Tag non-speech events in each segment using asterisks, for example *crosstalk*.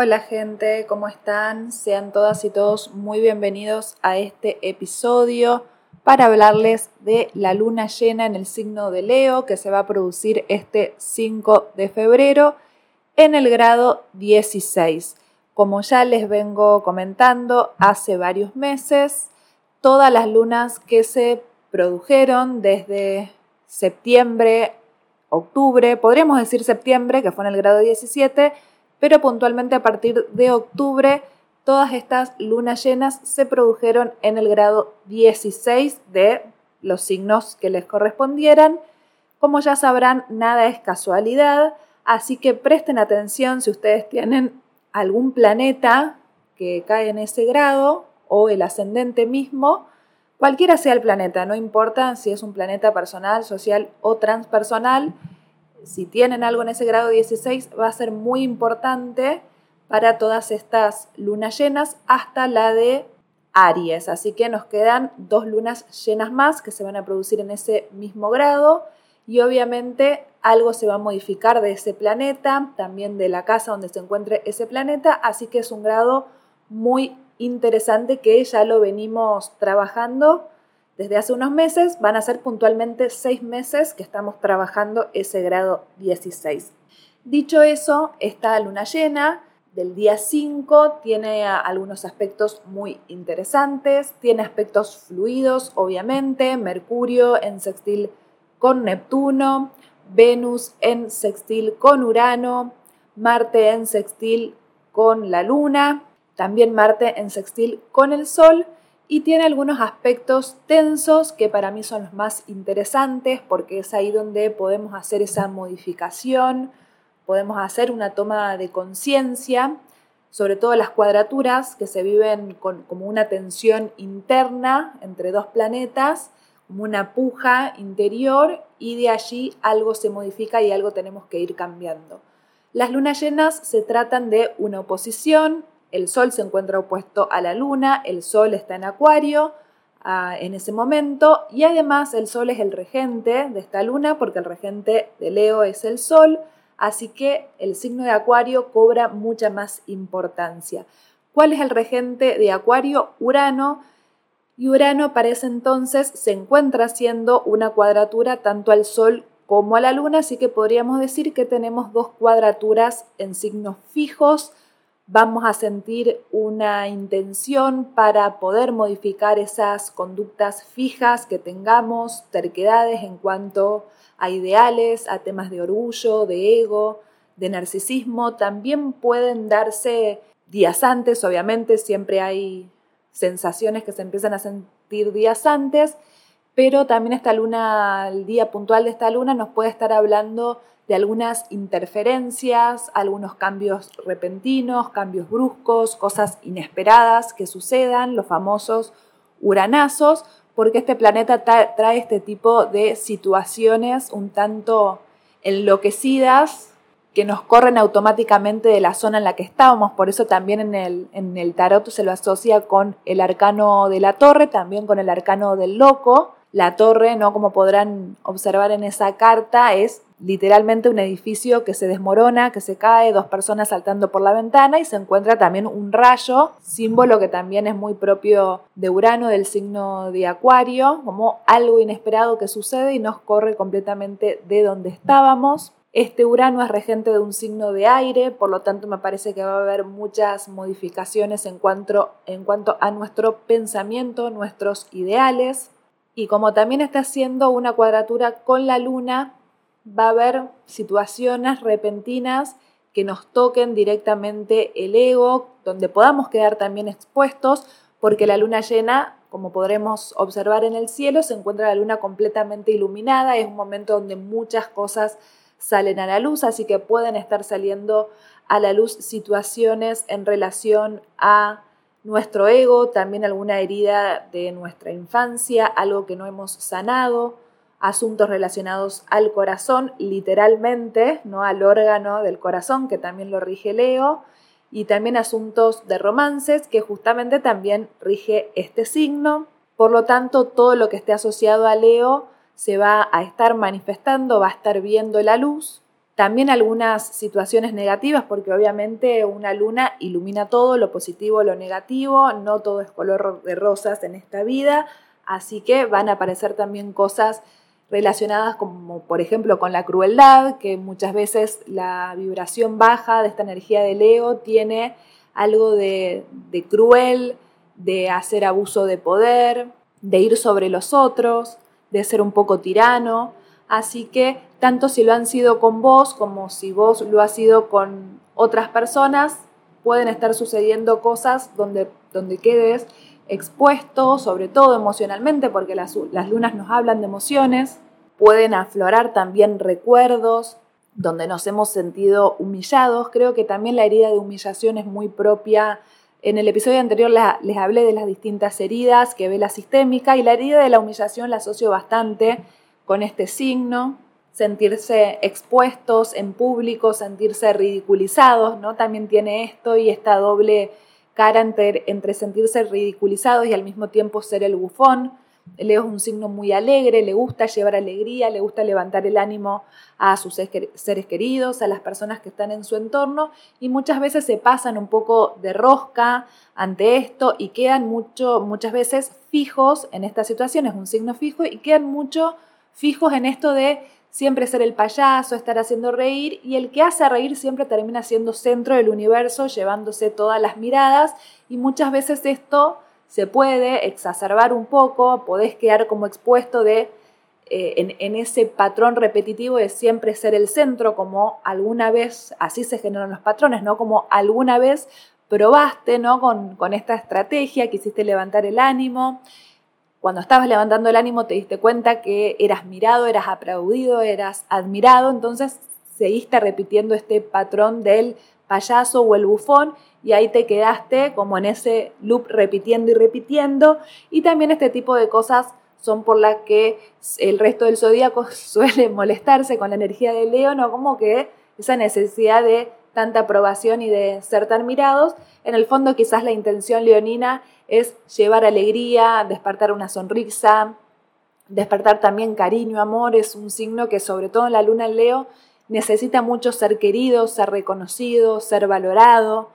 Hola gente, ¿cómo están? Sean todas y todos muy bienvenidos a este episodio para hablarles de la luna llena en el signo de Leo que se va a producir este 5 de febrero en el grado 16. Como ya les vengo comentando hace varios meses, todas las lunas que se produjeron desde septiembre, octubre, podríamos decir septiembre, que fue en el grado 17, pero puntualmente a partir de octubre todas estas lunas llenas se produjeron en el grado 16 de los signos que les correspondieran. Como ya sabrán, nada es casualidad, así que presten atención si ustedes tienen algún planeta que cae en ese grado o el ascendente mismo, cualquiera sea el planeta, no importa si es un planeta personal, social o transpersonal, si tienen algo en ese grado 16, va a ser muy importante para todas estas lunas llenas hasta la de Aries. Así que nos quedan dos lunas llenas más que se van a producir en ese mismo grado. Y obviamente algo se va a modificar de ese planeta, también de la casa donde se encuentre ese planeta, así que es un grado muy interesante que ya lo venimos trabajando desde hace unos meses van a ser puntualmente seis meses que estamos trabajando ese grado 16. Dicho eso, esta luna llena del día 5 tiene algunos aspectos muy interesantes, tiene aspectos fluidos, obviamente, Mercurio en sextil con Neptuno, Venus en sextil con Urano, Marte en sextil con la Luna, también Marte en sextil con el Sol y tiene algunos aspectos tensos que para mí son los más interesantes porque es ahí donde podemos hacer esa modificación, podemos hacer una toma de conciencia, sobre todo las cuadraturas que se viven como una tensión interna entre dos planetas, como una puja interior y de allí algo se modifica y algo tenemos que ir cambiando. Las lunas llenas se tratan de una oposición, el Sol se encuentra opuesto a la Luna, el Sol está en Acuario ah, en ese momento y además el Sol es el regente de esta Luna porque el regente de Leo es el Sol, así que el signo de Acuario cobra mucha más importancia. ¿Cuál es el regente de Acuario? Urano. Y Urano para ese entonces se encuentra haciendo una cuadratura tanto al Sol como a la Luna, así que podríamos decir que tenemos dos cuadraturas en signos fijos vamos a sentir una intención para poder modificar esas conductas fijas que tengamos, terquedades en cuanto a ideales, a temas de orgullo, de ego, de narcisismo. También pueden darse días antes, obviamente siempre hay sensaciones que se empiezan a sentir días antes, pero también esta luna, el día puntual de esta luna nos puede estar hablando de algunas interferencias, algunos cambios repentinos, cambios bruscos, cosas inesperadas que sucedan, los famosos uranazos, porque este planeta trae este tipo de situaciones un tanto enloquecidas que nos corren automáticamente de la zona en la que estábamos, por eso también en el, en el tarot se lo asocia con el arcano de la torre, también con el arcano del loco, la torre, ¿no? Como podrán observar en esa carta, es literalmente un edificio que se desmorona, que se cae, dos personas saltando por la ventana y se encuentra también un rayo, símbolo que también es muy propio de Urano, del signo de Acuario, como algo inesperado que sucede y nos corre completamente de donde estábamos. Este Urano es regente de un signo de aire, por lo tanto me parece que va a haber muchas modificaciones en cuanto, en cuanto a nuestro pensamiento, nuestros ideales. Y como también está haciendo una cuadratura con la luna, va a haber situaciones repentinas que nos toquen directamente el ego, donde podamos quedar también expuestos, porque la luna llena, como podremos observar en el cielo, se encuentra la luna completamente iluminada, es un momento donde muchas cosas salen a la luz, así que pueden estar saliendo a la luz situaciones en relación a nuestro ego, también alguna herida de nuestra infancia, algo que no hemos sanado, asuntos relacionados al corazón, literalmente, no al órgano del corazón, que también lo rige Leo, y también asuntos de romances, que justamente también rige este signo. Por lo tanto, todo lo que esté asociado a Leo se va a estar manifestando, va a estar viendo la luz. También algunas situaciones negativas, porque obviamente una luna ilumina todo, lo positivo, lo negativo, no todo es color de rosas en esta vida, así que van a aparecer también cosas relacionadas como por ejemplo con la crueldad, que muchas veces la vibración baja de esta energía de Leo tiene algo de, de cruel, de hacer abuso de poder, de ir sobre los otros, de ser un poco tirano. Así que tanto si lo han sido con vos como si vos lo has sido con otras personas, pueden estar sucediendo cosas donde, donde quedes expuesto, sobre todo emocionalmente, porque las, las lunas nos hablan de emociones. Pueden aflorar también recuerdos donde nos hemos sentido humillados. Creo que también la herida de humillación es muy propia en el episodio anterior les hablé de las distintas heridas que ve la sistémica y la herida de la humillación la asocio bastante con este signo, sentirse expuestos en público, sentirse ridiculizados, ¿no? También tiene esto y esta doble cara entre, entre sentirse ridiculizados y al mismo tiempo ser el bufón. Leo es un signo muy alegre, le gusta llevar alegría, le gusta levantar el ánimo a sus seres queridos, a las personas que están en su entorno y muchas veces se pasan un poco de rosca ante esto y quedan mucho, muchas veces fijos en estas situaciones, un signo fijo y quedan mucho fijos en esto de siempre ser el payaso, estar haciendo reír y el que hace reír siempre termina siendo centro del universo, llevándose todas las miradas y muchas veces esto se puede exacerbar un poco, podés quedar como expuesto de, eh, en, ese patrón repetitivo de siempre ser el centro, como alguna vez, así se generan los patrones, ¿no? Como alguna vez probaste, ¿no? Con, con esta estrategia, quisiste levantar el ánimo. Cuando estabas levantando el ánimo te diste cuenta que eras mirado, eras aplaudido, eras admirado, entonces seguiste repitiendo este patrón del payaso o el bufón y ahí te quedaste como en ese loop repitiendo y repitiendo. Y también este tipo de cosas son por las que el resto del zodíaco *laughs* suele molestarse con la energía de Leo, ¿no? Como que esa necesidad de tanta aprobación y de ser tan mirados. En el fondo quizás la intención leonina es llevar alegría, despertar una sonrisa, despertar también cariño, amor. Es un signo que sobre todo en la luna en Leo necesita mucho ser querido, ser reconocido, ser valorado.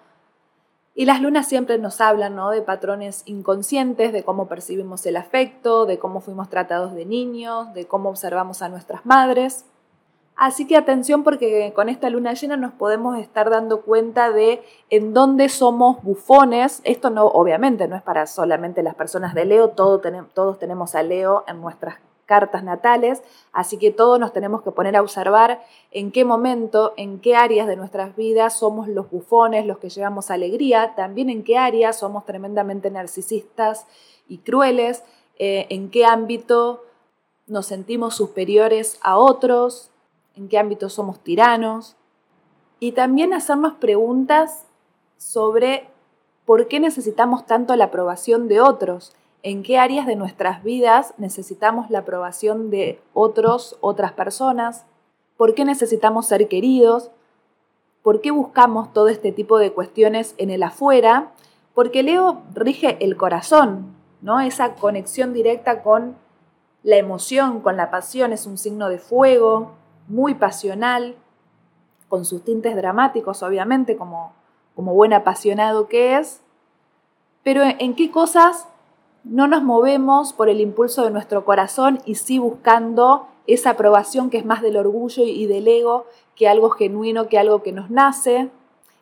Y las lunas siempre nos hablan ¿no? de patrones inconscientes, de cómo percibimos el afecto, de cómo fuimos tratados de niños, de cómo observamos a nuestras madres. Así que atención porque con esta luna llena nos podemos estar dando cuenta de en dónde somos bufones. Esto no, obviamente, no es para solamente las personas de Leo, todos tenemos a Leo en nuestras cartas natales, así que todos nos tenemos que poner a observar en qué momento, en qué áreas de nuestras vidas somos los bufones, los que llevamos alegría, también en qué áreas somos tremendamente narcisistas y crueles, eh, en qué ámbito nos sentimos superiores a otros, en qué ámbito somos tiranos, y también hacernos preguntas sobre por qué necesitamos tanto la aprobación de otros en qué áreas de nuestras vidas necesitamos la aprobación de otros, otras personas, por qué necesitamos ser queridos, por qué buscamos todo este tipo de cuestiones en el afuera, porque Leo rige el corazón, ¿no? Esa conexión directa con la emoción, con la pasión, es un signo de fuego, muy pasional, con sus tintes dramáticos, obviamente, como, como buen apasionado que es, pero en qué cosas no nos movemos por el impulso de nuestro corazón y sí buscando esa aprobación que es más del orgullo y del ego que algo genuino, que algo que nos nace.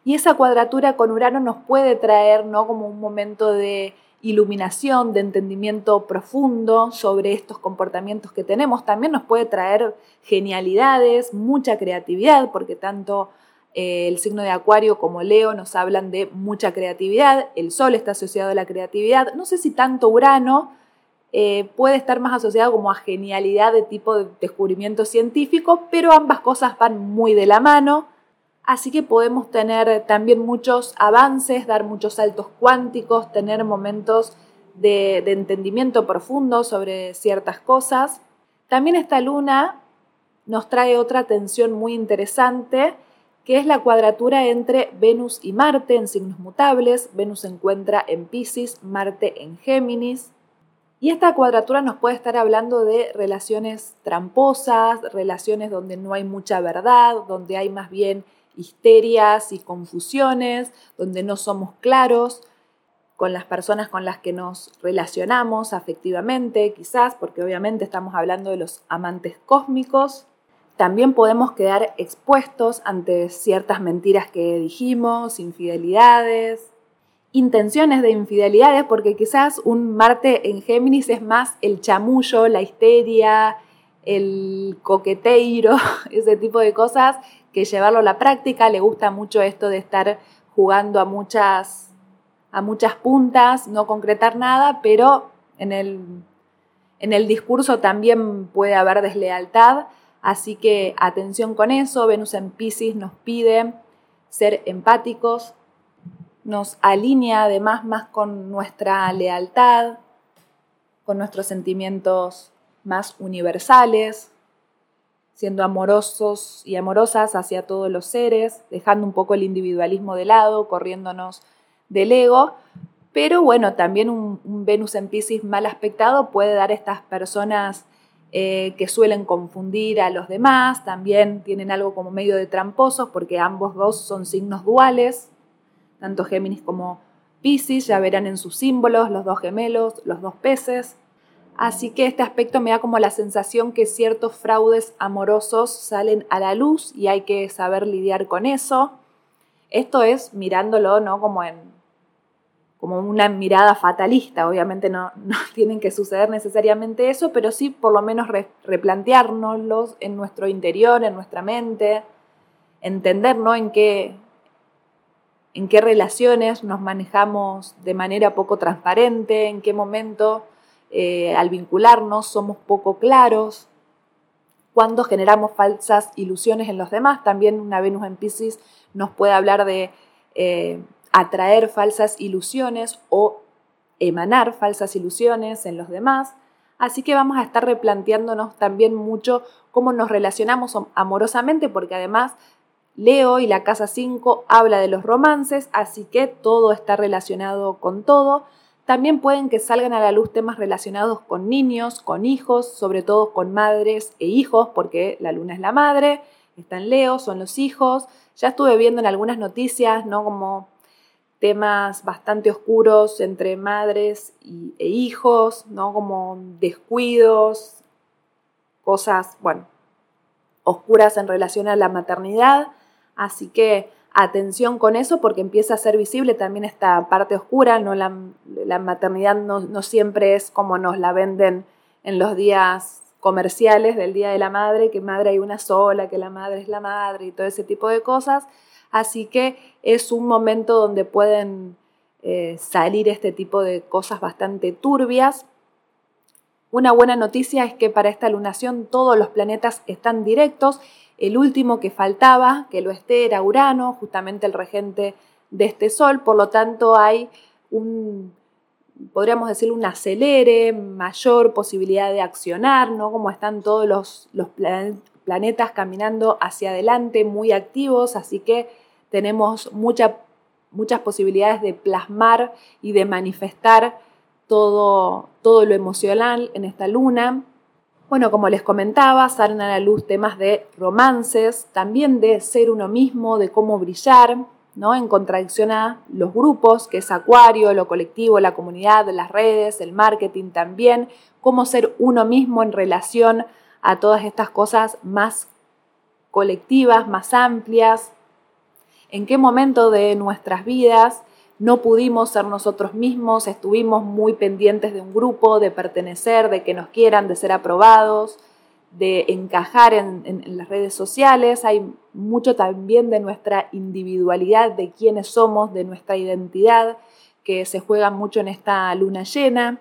Y esa cuadratura con Urano nos puede traer ¿no? como un momento de iluminación, de entendimiento profundo sobre estos comportamientos que tenemos. También nos puede traer genialidades, mucha creatividad, porque tanto eh, el signo de Acuario como Leo nos hablan de mucha creatividad, el Sol está asociado a la creatividad, no sé si tanto Urano eh, puede estar más asociado como a genialidad de tipo de descubrimiento científico, pero ambas cosas van muy de la mano, así que podemos tener también muchos avances, dar muchos saltos cuánticos, tener momentos de, entendimiento profundo sobre ciertas cosas. También esta luna nos trae otra tensión muy interesante, que es la cuadratura entre Venus y Marte en signos mutables. Venus se encuentra en Pisces, Marte en Géminis. Y esta cuadratura nos puede estar hablando de relaciones tramposas, relaciones donde no hay mucha verdad, donde hay más bien histerias y confusiones, donde no somos claros con las personas con las que nos relacionamos afectivamente, quizás, porque obviamente estamos hablando de los amantes cósmicos. También podemos quedar expuestos ante ciertas mentiras que dijimos, infidelidades, intenciones de infidelidades, porque quizás un Marte en Géminis es más el chamullo, la histeria, el coqueteiro, *laughs* ese tipo de cosas, que llevarlo a la práctica. Le gusta mucho esto de estar jugando a muchas, a muchas puntas, no concretar nada, pero en el, en el discurso también puede haber deslealtad. Así que atención con eso. Venus en Pisces nos pide ser empáticos, nos alinea además más con nuestra lealtad, con nuestros sentimientos más universales, siendo amorosos y amorosas hacia todos los seres, dejando un poco el individualismo de lado, corriéndonos del ego. Pero bueno, también un, Venus en Pisces mal aspectado puede dar a estas personas eh, que suelen confundir a los demás, también tienen algo como medio de tramposos porque ambos dos son signos duales, tanto Géminis como Pisces, ya verán en sus símbolos los dos gemelos, los dos peces. Así que este aspecto me da como la sensación que ciertos fraudes amorosos salen a la luz y hay que saber lidiar con eso. Esto es mirándolo, ¿no? Como en como una mirada fatalista. Obviamente no, *laughs* no tienen que suceder necesariamente eso, pero sí por lo menos replanteárnoslos en nuestro interior, en nuestra mente, entender ¿no? en qué, en qué relaciones nos manejamos de manera poco transparente, en qué momento eh, al vincularnos somos poco claros, cuando generamos falsas ilusiones en los demás. También una Venus en Pisces nos puede hablar de eh, atraer falsas ilusiones o emanar falsas ilusiones en los demás. Así que vamos a estar replanteándonos también mucho cómo nos relacionamos amorosamente, porque además Leo y la casa 5 habla de los romances, así que todo está relacionado con todo. También pueden que salgan a la luz temas relacionados con niños, con hijos, sobre todo con madres e hijos, porque la luna es la madre, está en Leo, son los hijos. Ya estuve viendo en algunas noticias, ¿no? Como temas bastante oscuros entre madres e hijos, ¿no? Como descuidos, cosas, bueno, oscuras en relación a la maternidad. Así que atención con eso porque empieza a ser visible también esta parte oscura, ¿no? la, maternidad no, siempre es como nos la venden en los días comerciales del Día de la Madre, que madre hay una sola, que la madre es la madre y todo ese tipo de cosas. Así que es un momento donde pueden eh, salir este tipo de cosas bastante turbias. Una buena noticia es que para esta lunación todos los planetas están directos. El último que faltaba, que lo esté, era Urano, justamente el regente de este Sol, por lo tanto hay un, podríamos decir, un acelere, mayor posibilidad de accionar, ¿no? Como están todos los, los planetas caminando hacia adelante, muy activos, así que tenemos muchas posibilidades de plasmar y de manifestar todo, todo lo emocional en esta luna. Bueno, como les comentaba, salen a la luz temas de romances, también de ser uno mismo, de cómo brillar, ¿no? En contradicción a los grupos, que es Acuario, lo colectivo, la comunidad, las redes, el marketing también, cómo ser uno mismo en relación a todas estas cosas más colectivas, más amplias, en qué momento de nuestras vidas no pudimos ser nosotros mismos, estuvimos muy pendientes de un grupo, de pertenecer, de que nos quieran, de ser aprobados, de encajar en, las redes sociales. Hay mucho también de nuestra individualidad, de quiénes somos, de nuestra identidad, que se juega mucho en esta luna llena.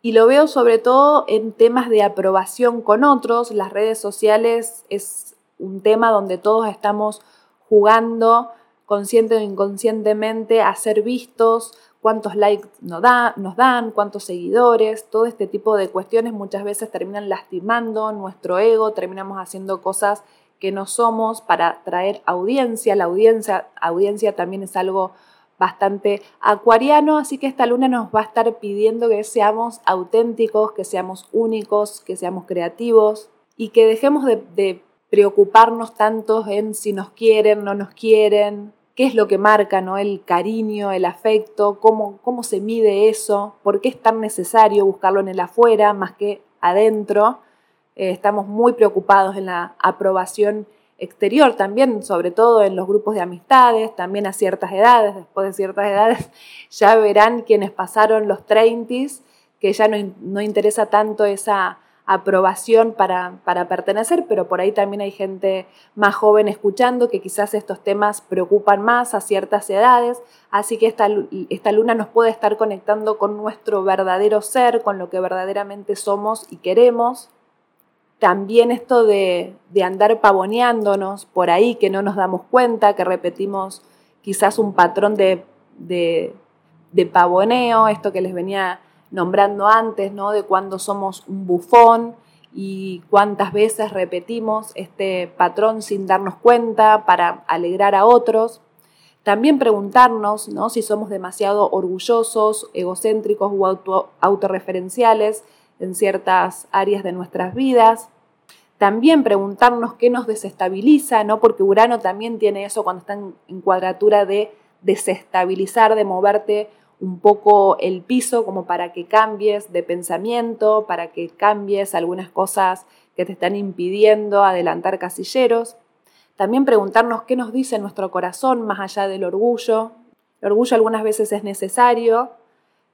Y lo veo sobre todo en temas de aprobación con otros. Las redes sociales es un tema donde todos estamos jugando consciente o inconscientemente a ser vistos, cuántos likes nos, nos dan, cuántos seguidores, todo este tipo de cuestiones muchas veces terminan lastimando nuestro ego, terminamos haciendo cosas que no somos para traer audiencia. La audiencia, audiencia también es algo bastante acuariano, así que esta luna nos va a estar pidiendo que seamos auténticos, que seamos únicos, que seamos creativos y que dejemos de, preocuparnos tanto en si nos quieren, no nos quieren, qué es lo que marca ¿no? el cariño, el afecto, cómo, cómo se mide eso, por qué es tan necesario buscarlo en el afuera más que adentro. Eh, estamos muy preocupados en la aprobación exterior también, sobre todo en los grupos de amistades, también a ciertas edades, después de ciertas edades, *laughs* ya verán quienes pasaron los 30 que ya no, interesa tanto esa aprobación para, para, pertenecer, pero por ahí también hay gente más joven escuchando que quizás estos temas preocupan más a ciertas edades, así que esta, esta luna nos puede estar conectando con nuestro verdadero ser, con lo que verdaderamente somos y queremos. También esto de, andar pavoneándonos por ahí, que no nos damos cuenta, que repetimos quizás un patrón de, de, pavoneo, esto que les venía nombrando antes, ¿no? De cuando somos un bufón y cuántas veces repetimos este patrón sin darnos cuenta para alegrar a otros. También preguntarnos ¿no? si somos demasiado orgullosos, egocéntricos o auto, autorreferenciales en ciertas áreas de nuestras vidas. También preguntarnos qué nos desestabiliza, ¿no? Porque Urano también tiene eso cuando está en, cuadratura de desestabilizar, de moverte un poco el piso como para que cambies de pensamiento, para que cambies algunas cosas que te están impidiendo adelantar casilleros. También preguntarnos qué nos dice nuestro corazón más allá del orgullo. El orgullo algunas veces es necesario,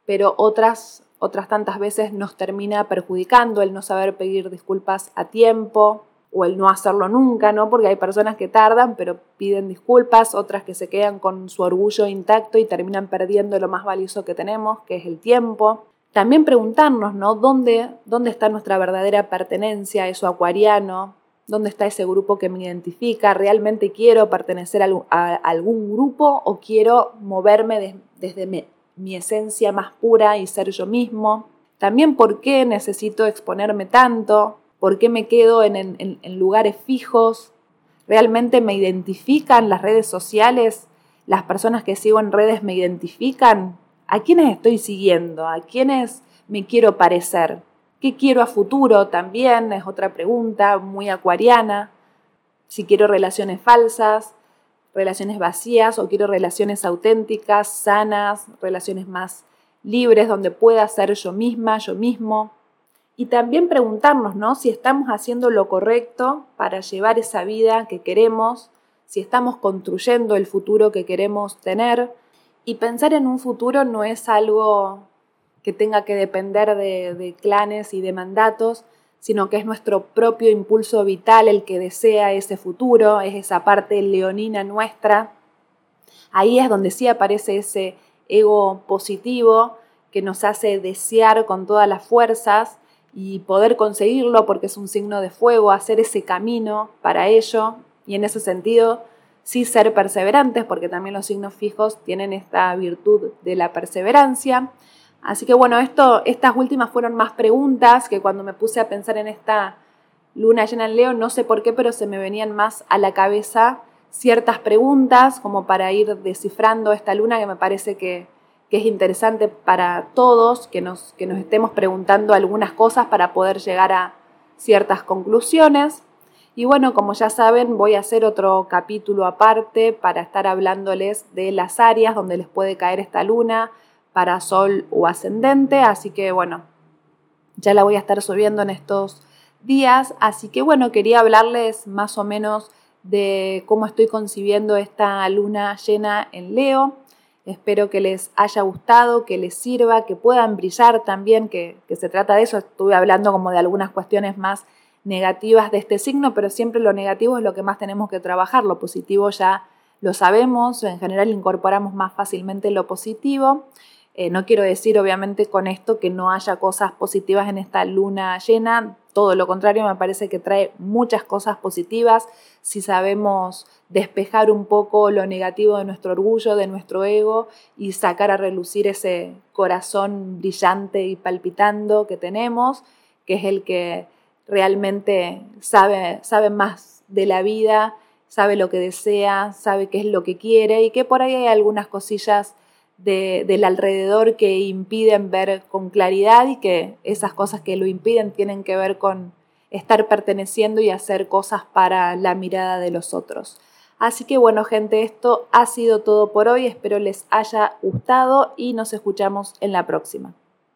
pero otras otras tantas veces nos termina perjudicando el no saber pedir disculpas a tiempo o el no hacerlo nunca, ¿no? Porque hay personas que tardan pero piden disculpas, otras que se quedan con su orgullo intacto y terminan perdiendo lo más valioso que tenemos, que es el tiempo. También preguntarnos, ¿no? ¿Dónde, dónde está nuestra verdadera pertenencia, eso acuariano? ¿Dónde está ese grupo que me identifica? ¿Realmente quiero pertenecer a, algún grupo o quiero moverme desde mi esencia más pura y ser yo mismo. También por qué necesito exponerme tanto, por qué me quedo en, lugares fijos. ¿Realmente me identifican las redes sociales? ¿Las personas que sigo en redes me identifican? ¿A quiénes estoy siguiendo? ¿A quiénes me quiero parecer? ¿Qué quiero a futuro? También es otra pregunta muy acuariana. Si quiero relaciones falsas, relaciones vacías o quiero relaciones auténticas, sanas, relaciones más libres donde pueda ser yo misma, yo mismo. Y también preguntarnos, ¿no? Si estamos haciendo lo correcto para llevar esa vida que queremos, si estamos construyendo el futuro que queremos tener. Y pensar en un futuro no es algo que tenga que depender de, de clanes y de mandatos, sino que es nuestro propio impulso vital el que desea ese futuro, es esa parte leonina nuestra. Ahí es donde sí aparece ese ego positivo que nos hace desear con todas las fuerzas y poder conseguirlo porque es un signo de fuego, hacer ese camino para ello y en ese sentido sí ser perseverantes porque también los signos fijos tienen esta virtud de la perseverancia. Así que bueno, esto, estas últimas fueron más preguntas que cuando me puse a pensar en esta luna llena en Leo, no sé por qué, pero se me venían más a la cabeza ciertas preguntas como para ir descifrando esta luna que me parece que, es interesante para todos, que nos, que nos estemos preguntando algunas cosas para poder llegar a ciertas conclusiones. Y bueno, como ya saben, voy a hacer otro capítulo aparte para estar hablándoles de las áreas donde les puede caer esta luna, para Sol o ascendente, así que bueno, ya la voy a estar subiendo en estos días, así que bueno, quería hablarles más o menos de cómo estoy concibiendo esta luna llena en Leo. Espero que les haya gustado, que les sirva, que puedan brillar también, que, que se trata de eso. Estuve hablando como de algunas cuestiones más negativas de este signo, pero siempre lo negativo es lo que más tenemos que trabajar. Lo positivo ya lo sabemos, en general incorporamos más fácilmente lo positivo. Eh, no quiero decir, obviamente, con esto que no haya cosas positivas en esta luna llena. Todo lo contrario, me parece que trae muchas cosas positivas si sabemos despejar un poco lo negativo de nuestro orgullo, de nuestro ego y sacar a relucir ese corazón brillante y palpitando que tenemos, que es el que realmente sabe, sabe más de la vida sabe lo que desea, sabe qué es lo que quiere y que por ahí hay algunas cosillas del alrededor que impiden ver con claridad y que esas cosas que lo impiden tienen que ver con estar perteneciendo y hacer cosas para la mirada de los otros. Así que bueno gente, esto ha sido todo por hoy, espero les haya gustado y nos escuchamos en la próxima.